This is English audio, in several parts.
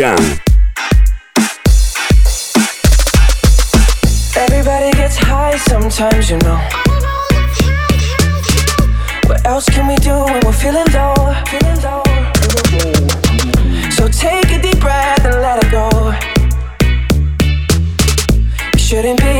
Jam. Everybody gets high sometimes, you know. What else can we do when we're feeling low? So take a deep breath and let it go. You shouldn't be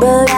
but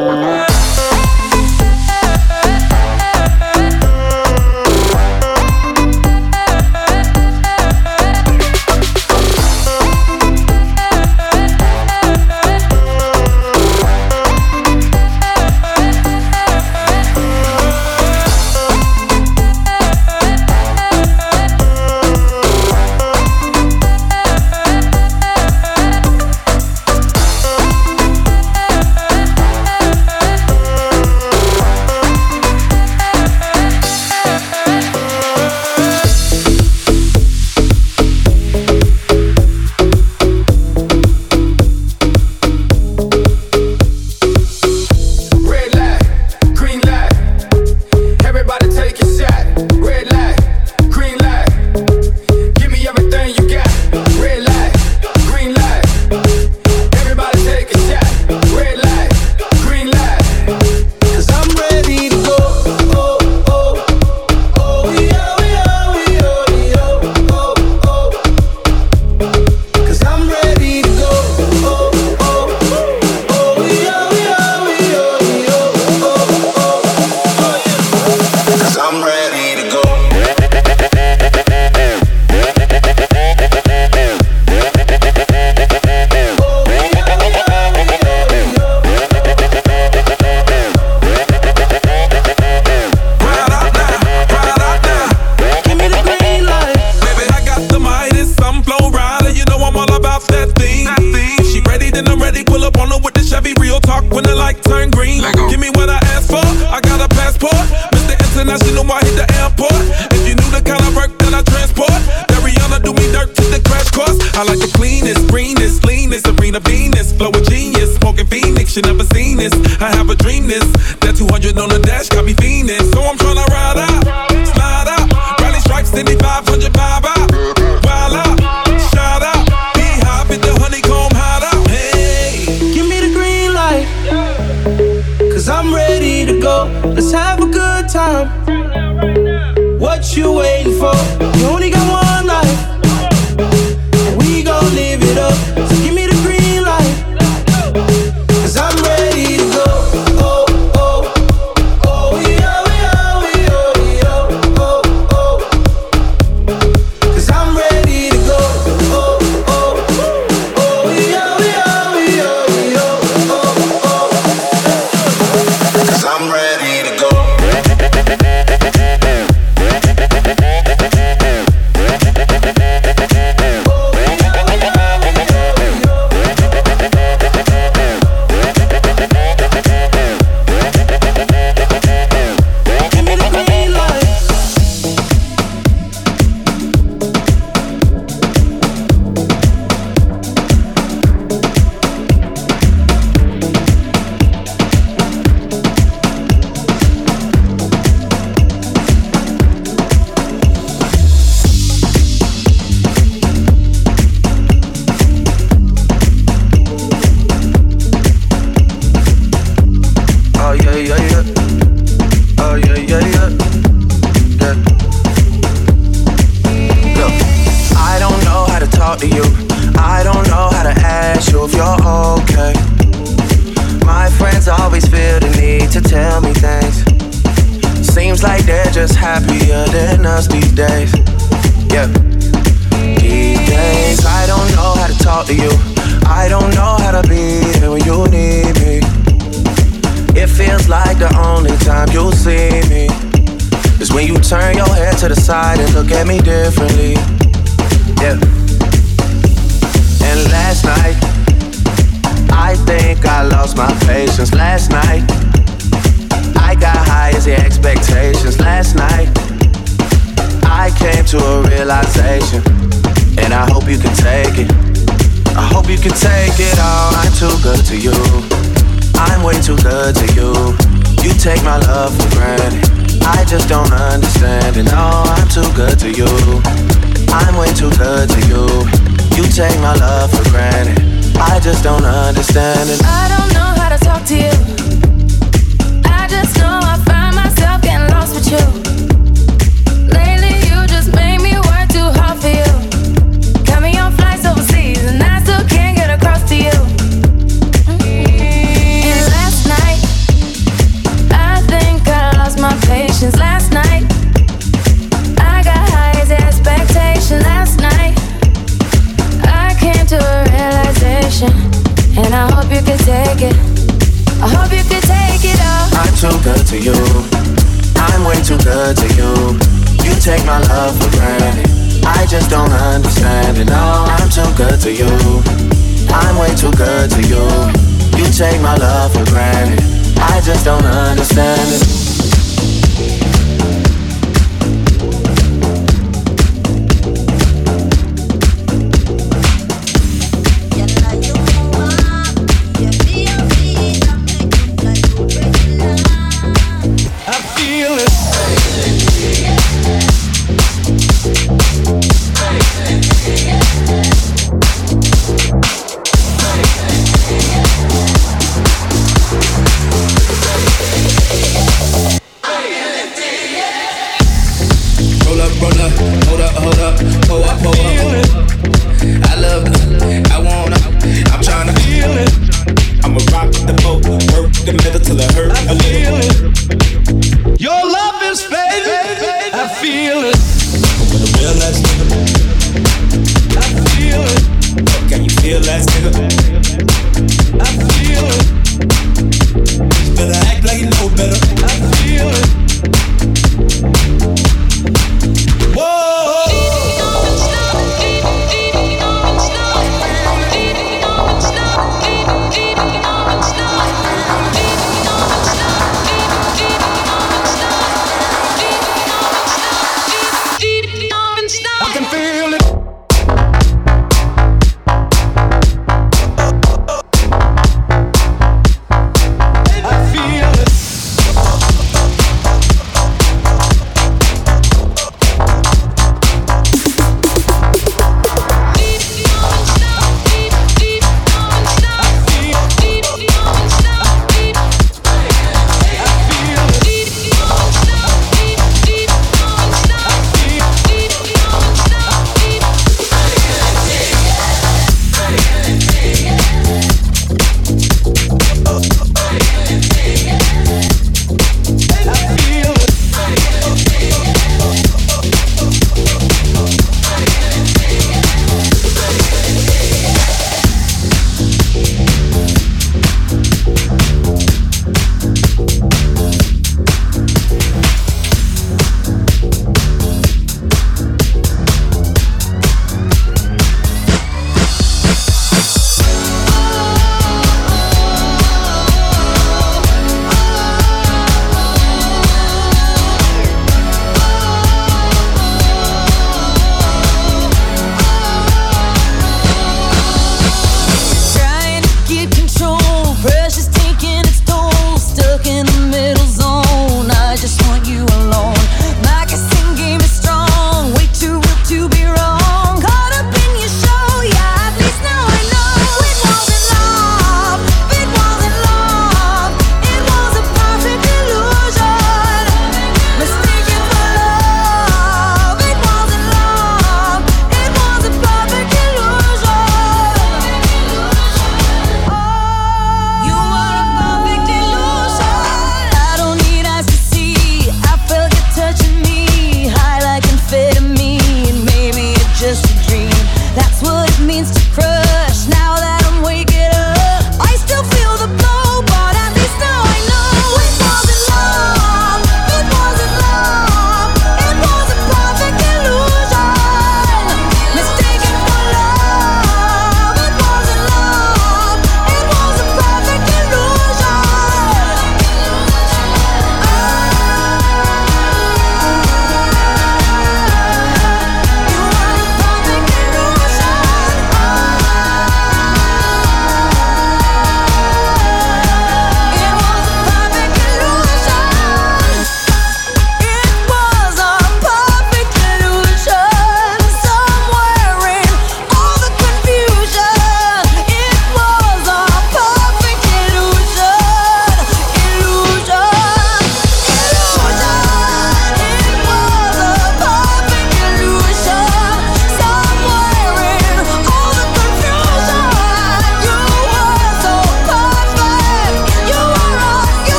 Take it all. I'm too good to you. I'm way too good to you. You take my love for granted. I just don't understand it. No, I'm too good to you. I'm way too good to you. You take my love for granted. I just don't understand it. I don't know how to talk to you. I just know I find myself getting lost with you. Realization, and I hope you could take it. I hope you could take it all. I'm too good to you. I'm way too good to you. You take my love for granted. I just don't understand it. No, I'm too good to you. I'm way too good to you. You take my love for granted. I just don't understand it. Roll up, roll up, hold up, hold up, pull up. I love it, I wanna, I'm tryna feel it. I'ma rock the boat, work the middle till it hurt a little. Your love is fading. I feel it. With a real ass nigga, I feel it. can you feel that nigga? I feel it. Better act like you know better. I feel it.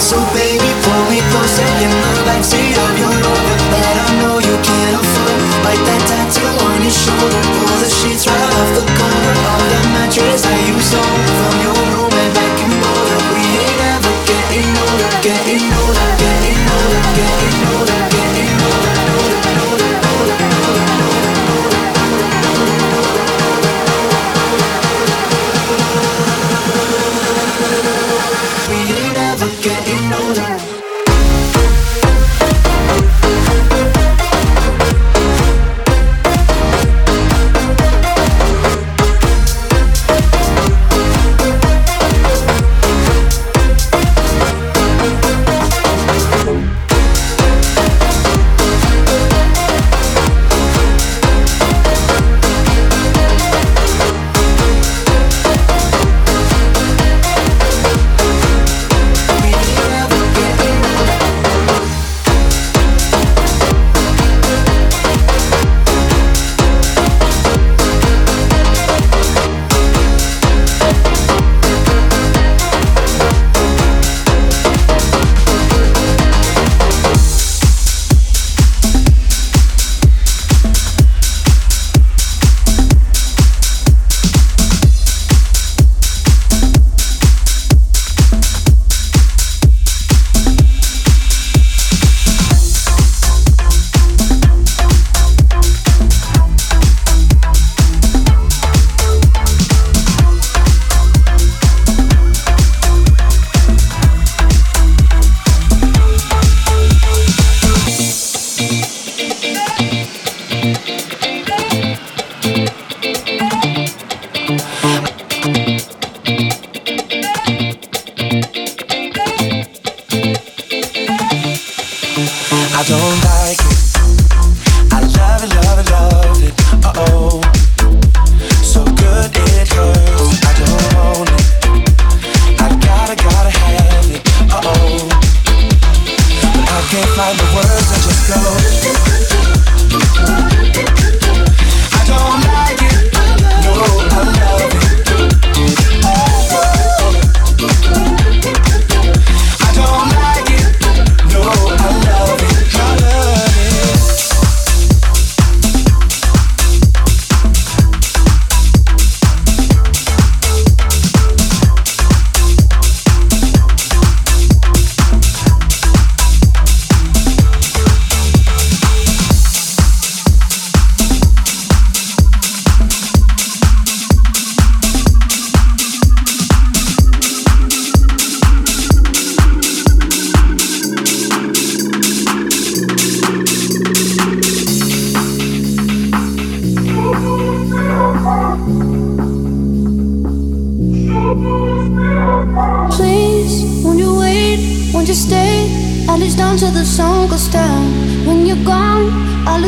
So baby, pull me closer in the backseat of your Rover that I know you can't afford. Like that tattoo on your shoulder, pull the sheets right off the corner of the mattress that you stole from your room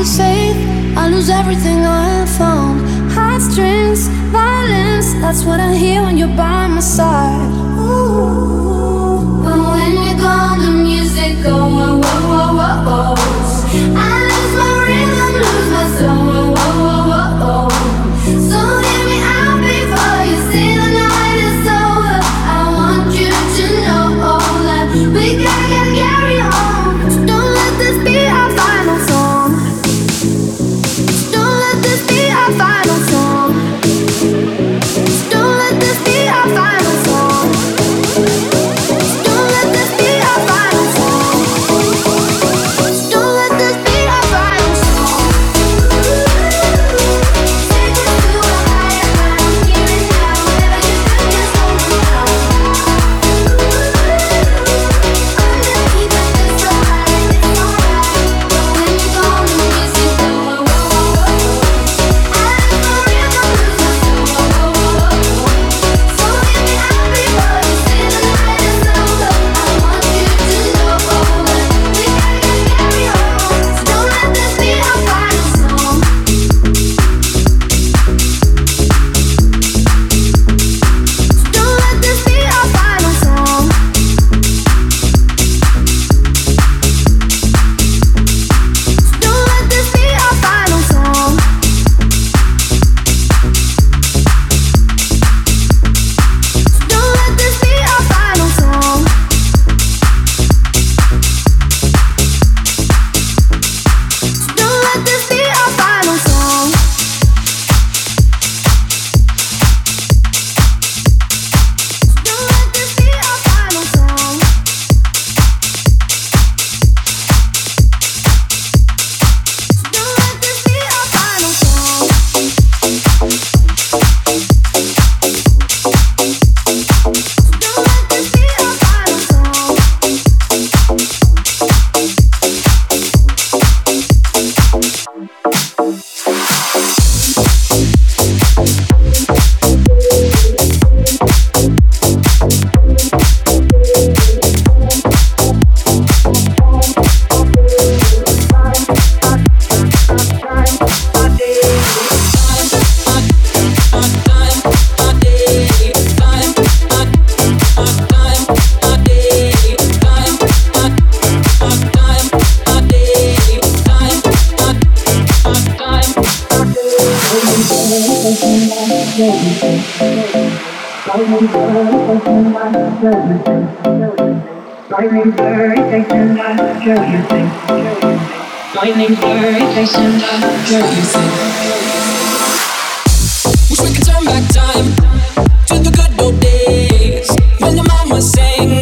lose faith. I lose everything I found. Heartstrings, violence. That's what I hear when you're by my side. Ooh. But when you're gone, the music go whoa, whoa, whoa, whoa, whoa. Lightning's very chasing chasing. Wish we could turn back time to the good old days when your mom was saying.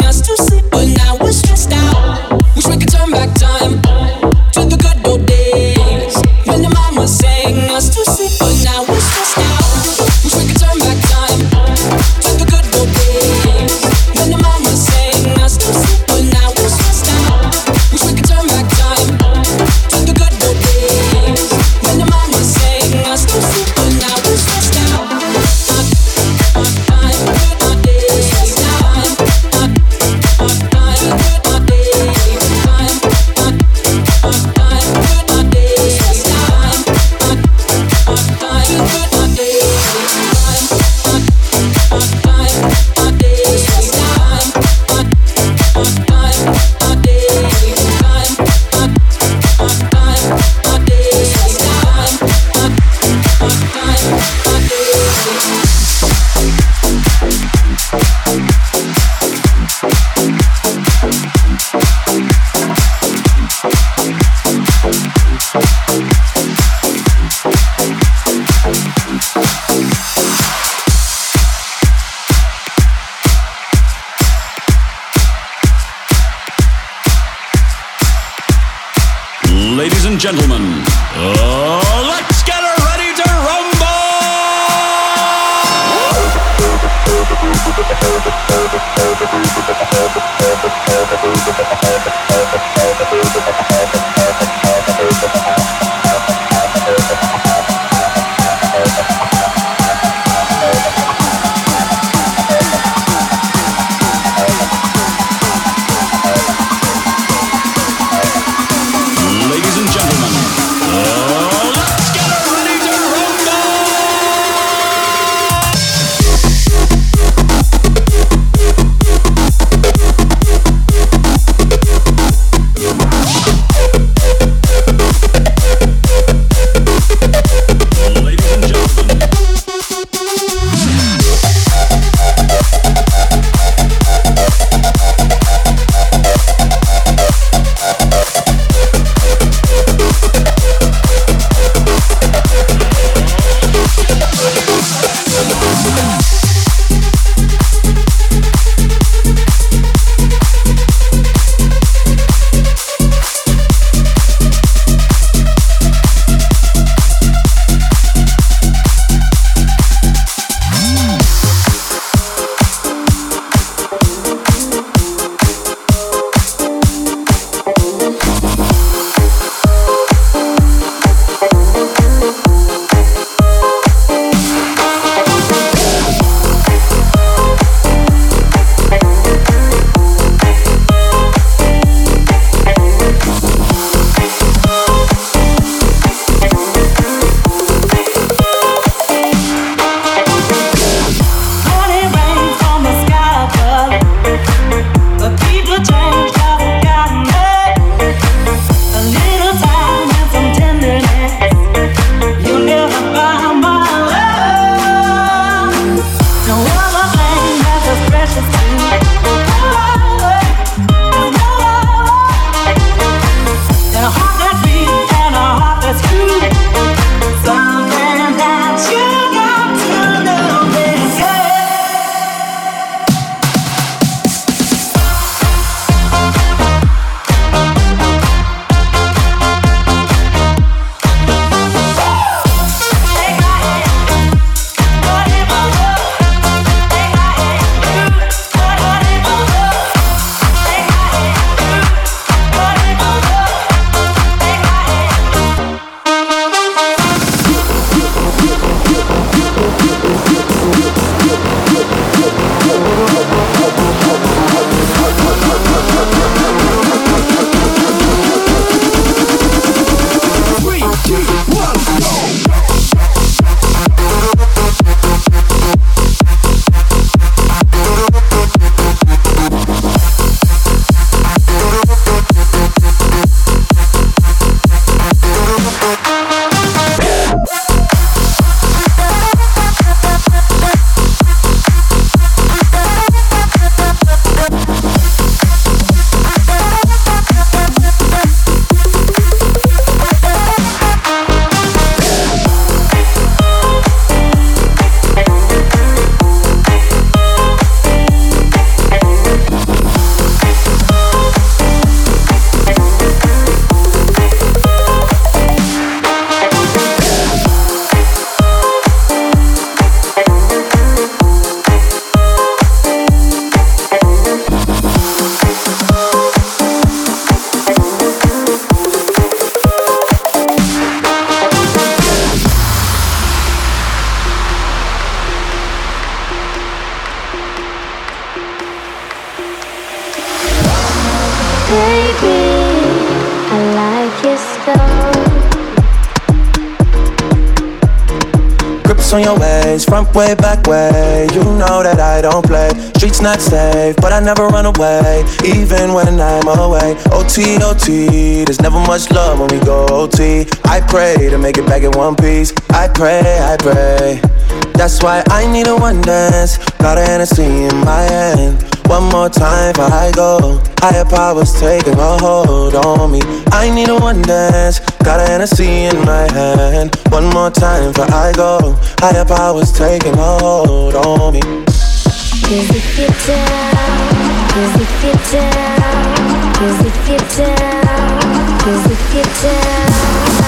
Oh, let's get her ready to rumble! Way, back way. You know that I don't play. Streets not safe, but I never run away, even when I'm away. OT, OT, there's never much love when we go OT. I pray to make it back in one piece. I pray, I pray. That's why I need a one dance. Got a Hennessy in my hand. One more time before I go. Higher powers taking a hold on me. I need a one dance. Got a Hennessy in my hand. One more time before I go. Higher powers taking a hold on me. Cause if you're down, cause if you're down, cause if you're down, cause if you're down.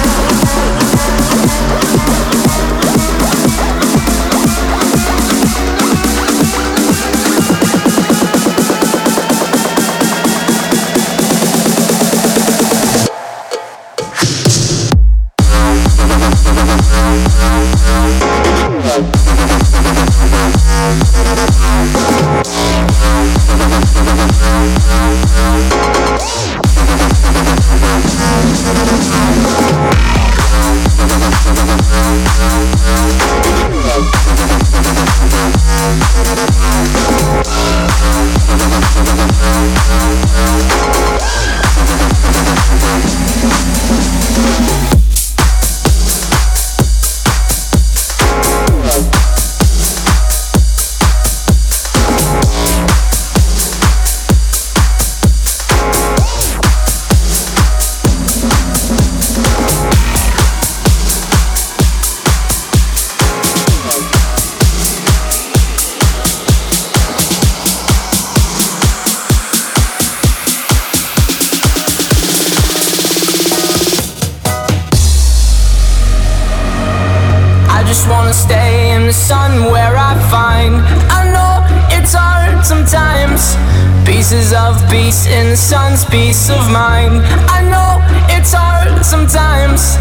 Peace in the sun's peace of mind. I know it's hard sometimes.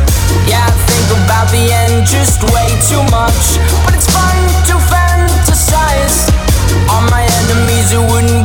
Yeah, I think about the end just way too much. But it's fun to fantasize. On my enemies who wouldn't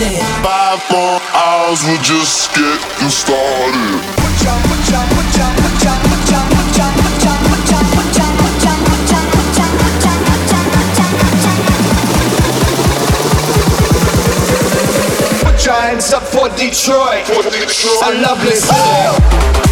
started. Five more hours, we're just getting started. Giants up for Detroit, for Detroit. a lovely city.